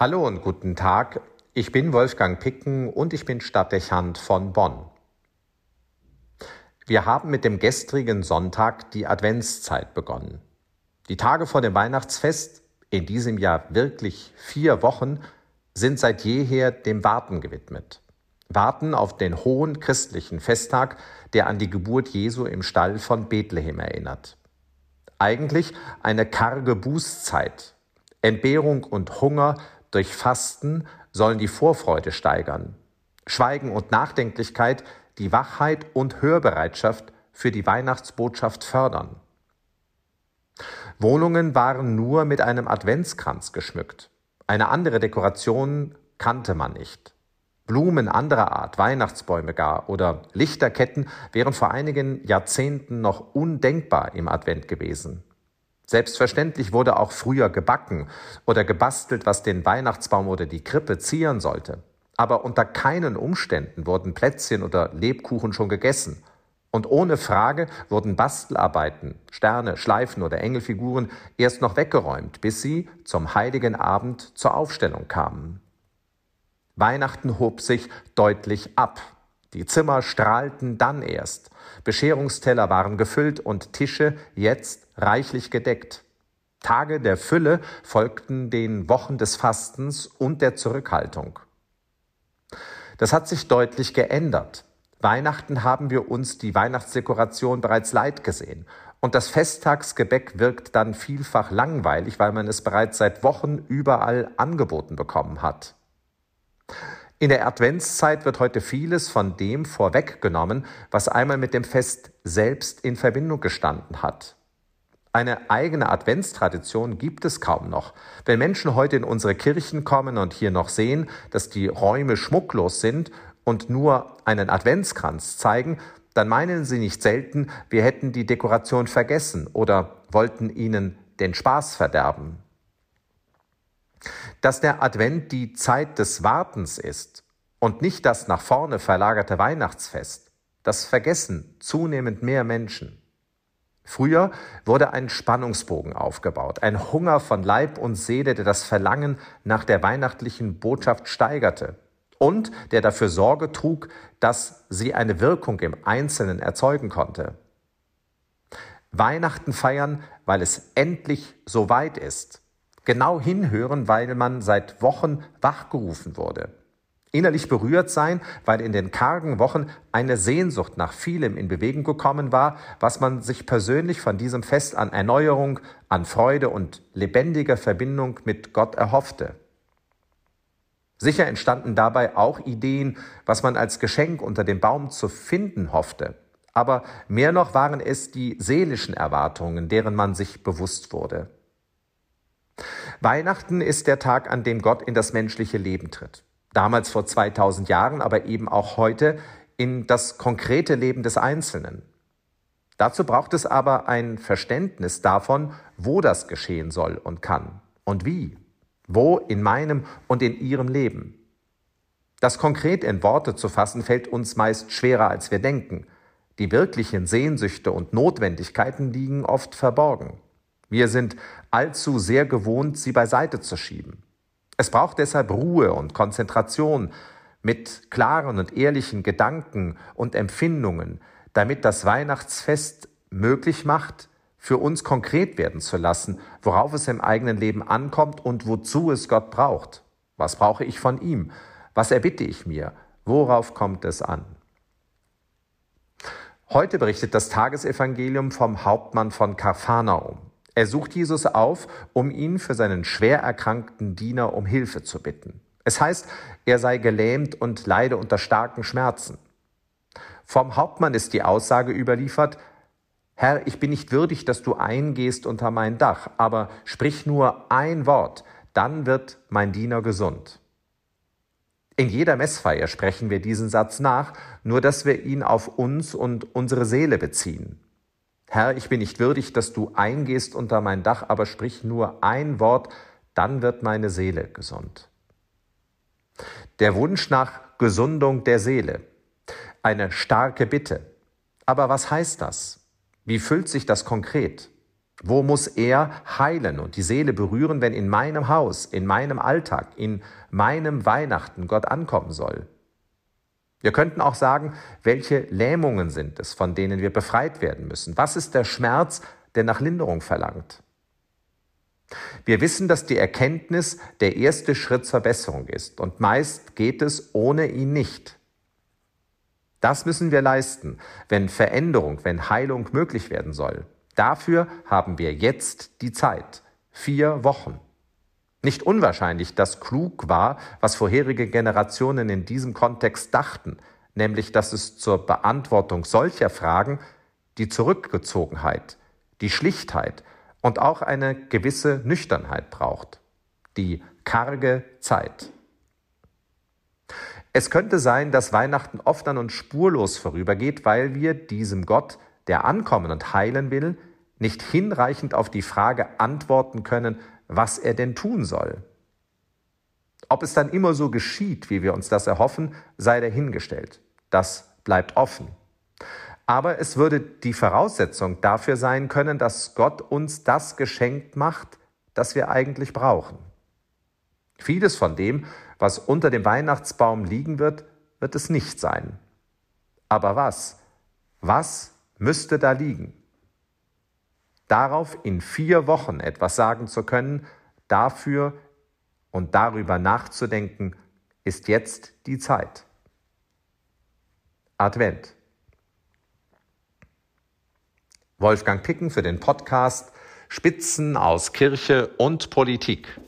Hallo und guten Tag. Ich bin Wolfgang Picken und ich bin Stadtdechant von Bonn. Wir haben mit dem gestrigen Sonntag die Adventszeit begonnen. Die Tage vor dem Weihnachtsfest, in diesem Jahr wirklich vier Wochen, sind seit jeher dem Warten gewidmet. Warten auf den hohen christlichen Festtag, der an die Geburt Jesu im Stall von Bethlehem erinnert. Eigentlich eine karge Bußzeit. Entbehrung und Hunger durch Fasten sollen die Vorfreude steigern. Schweigen und Nachdenklichkeit die Wachheit und Hörbereitschaft für die Weihnachtsbotschaft fördern. Wohnungen waren nur mit einem Adventskranz geschmückt. Eine andere Dekoration kannte man nicht. Blumen anderer Art, Weihnachtsbäume gar oder Lichterketten wären vor einigen Jahrzehnten noch undenkbar im Advent gewesen. Selbstverständlich wurde auch früher gebacken oder gebastelt, was den Weihnachtsbaum oder die Krippe zieren sollte. Aber unter keinen Umständen wurden Plätzchen oder Lebkuchen schon gegessen. Und ohne Frage wurden Bastelarbeiten, Sterne, Schleifen oder Engelfiguren erst noch weggeräumt, bis sie zum heiligen Abend zur Aufstellung kamen. Weihnachten hob sich deutlich ab. Die Zimmer strahlten dann erst. Bescherungsteller waren gefüllt und Tische jetzt reichlich gedeckt. Tage der Fülle folgten den Wochen des Fastens und der Zurückhaltung. Das hat sich deutlich geändert. Weihnachten haben wir uns die Weihnachtsdekoration bereits leid gesehen. Und das Festtagsgebäck wirkt dann vielfach langweilig, weil man es bereits seit Wochen überall angeboten bekommen hat. In der Adventszeit wird heute vieles von dem vorweggenommen, was einmal mit dem Fest selbst in Verbindung gestanden hat. Eine eigene Adventstradition gibt es kaum noch. Wenn Menschen heute in unsere Kirchen kommen und hier noch sehen, dass die Räume schmucklos sind und nur einen Adventskranz zeigen, dann meinen sie nicht selten, wir hätten die Dekoration vergessen oder wollten ihnen den Spaß verderben. Dass der Advent die Zeit des Wartens ist und nicht das nach vorne verlagerte Weihnachtsfest, das vergessen zunehmend mehr Menschen. Früher wurde ein Spannungsbogen aufgebaut, ein Hunger von Leib und Seele, der das Verlangen nach der weihnachtlichen Botschaft steigerte und der dafür Sorge trug, dass sie eine Wirkung im Einzelnen erzeugen konnte. Weihnachten feiern, weil es endlich so weit ist, genau hinhören, weil man seit Wochen wachgerufen wurde. Innerlich berührt sein, weil in den kargen Wochen eine Sehnsucht nach vielem in Bewegung gekommen war, was man sich persönlich von diesem Fest an Erneuerung, an Freude und lebendiger Verbindung mit Gott erhoffte. Sicher entstanden dabei auch Ideen, was man als Geschenk unter dem Baum zu finden hoffte. Aber mehr noch waren es die seelischen Erwartungen, deren man sich bewusst wurde. Weihnachten ist der Tag, an dem Gott in das menschliche Leben tritt. Damals vor 2000 Jahren, aber eben auch heute in das konkrete Leben des Einzelnen. Dazu braucht es aber ein Verständnis davon, wo das geschehen soll und kann und wie. Wo in meinem und in ihrem Leben. Das konkret in Worte zu fassen, fällt uns meist schwerer, als wir denken. Die wirklichen Sehnsüchte und Notwendigkeiten liegen oft verborgen. Wir sind allzu sehr gewohnt, sie beiseite zu schieben. Es braucht deshalb Ruhe und Konzentration mit klaren und ehrlichen Gedanken und Empfindungen, damit das Weihnachtsfest möglich macht, für uns konkret werden zu lassen, worauf es im eigenen Leben ankommt und wozu es Gott braucht. Was brauche ich von ihm? Was erbitte ich mir? Worauf kommt es an? Heute berichtet das Tagesevangelium vom Hauptmann von Karphanaum. Er sucht Jesus auf, um ihn für seinen schwer erkrankten Diener um Hilfe zu bitten. Es heißt, er sei gelähmt und leide unter starken Schmerzen. Vom Hauptmann ist die Aussage überliefert, Herr, ich bin nicht würdig, dass du eingehst unter mein Dach, aber sprich nur ein Wort, dann wird mein Diener gesund. In jeder Messfeier sprechen wir diesen Satz nach, nur dass wir ihn auf uns und unsere Seele beziehen. Herr, ich bin nicht würdig, dass du eingehst unter mein Dach, aber sprich nur ein Wort, dann wird meine Seele gesund. Der Wunsch nach Gesundung der Seele. Eine starke Bitte. Aber was heißt das? Wie füllt sich das konkret? Wo muss er heilen und die Seele berühren, wenn in meinem Haus, in meinem Alltag, in meinem Weihnachten Gott ankommen soll? Wir könnten auch sagen, welche Lähmungen sind es, von denen wir befreit werden müssen? Was ist der Schmerz, der nach Linderung verlangt? Wir wissen, dass die Erkenntnis der erste Schritt zur Besserung ist und meist geht es ohne ihn nicht. Das müssen wir leisten, wenn Veränderung, wenn Heilung möglich werden soll. Dafür haben wir jetzt die Zeit. Vier Wochen. Nicht unwahrscheinlich, dass klug war, was vorherige Generationen in diesem Kontext dachten, nämlich dass es zur Beantwortung solcher Fragen die Zurückgezogenheit, die Schlichtheit und auch eine gewisse Nüchternheit braucht. Die karge Zeit. Es könnte sein, dass Weihnachten oft an uns spurlos vorübergeht, weil wir diesem Gott, der ankommen und heilen will, nicht hinreichend auf die Frage antworten können, was er denn tun soll. Ob es dann immer so geschieht, wie wir uns das erhoffen, sei dahingestellt. Das bleibt offen. Aber es würde die Voraussetzung dafür sein können, dass Gott uns das geschenkt macht, das wir eigentlich brauchen. Vieles von dem, was unter dem Weihnachtsbaum liegen wird, wird es nicht sein. Aber was? Was müsste da liegen? Darauf in vier Wochen etwas sagen zu können, dafür und darüber nachzudenken, ist jetzt die Zeit. Advent. Wolfgang Picken für den Podcast Spitzen aus Kirche und Politik.